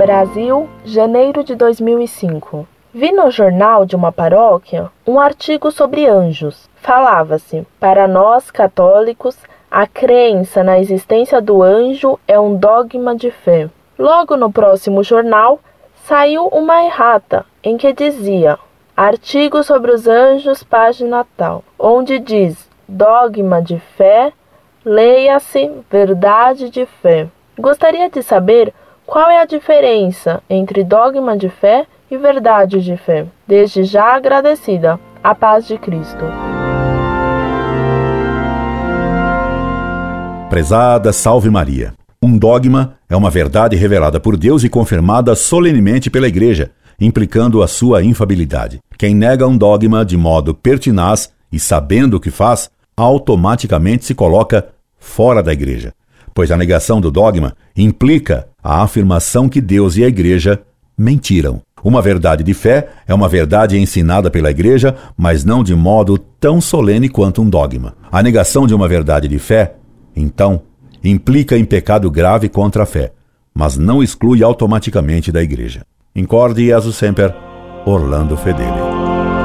Brasil, janeiro de 2005. Vi no jornal de uma paróquia um artigo sobre anjos. Falava-se: para nós católicos, a crença na existência do anjo é um dogma de fé. Logo no próximo jornal saiu uma errata em que dizia: Artigo sobre os anjos, página tal, onde diz dogma de fé, leia-se verdade de fé. Gostaria de saber qual é a diferença entre dogma de fé e verdade de fé. Desde já agradecida. A paz de Cristo. Prezada Salve Maria. Um dogma é uma verdade revelada por Deus e confirmada solenemente pela Igreja, implicando a sua infabilidade. Quem nega um dogma de modo pertinaz e sabendo o que faz, automaticamente se coloca fora da Igreja, pois a negação do dogma implica a afirmação que Deus e a Igreja mentiram. Uma verdade de fé é uma verdade ensinada pela Igreja, mas não de modo tão solene quanto um dogma. A negação de uma verdade de fé, então, implica em pecado grave contra a fé, mas não exclui automaticamente da Igreja. Incorde Jesus Semper, Orlando Fedeli.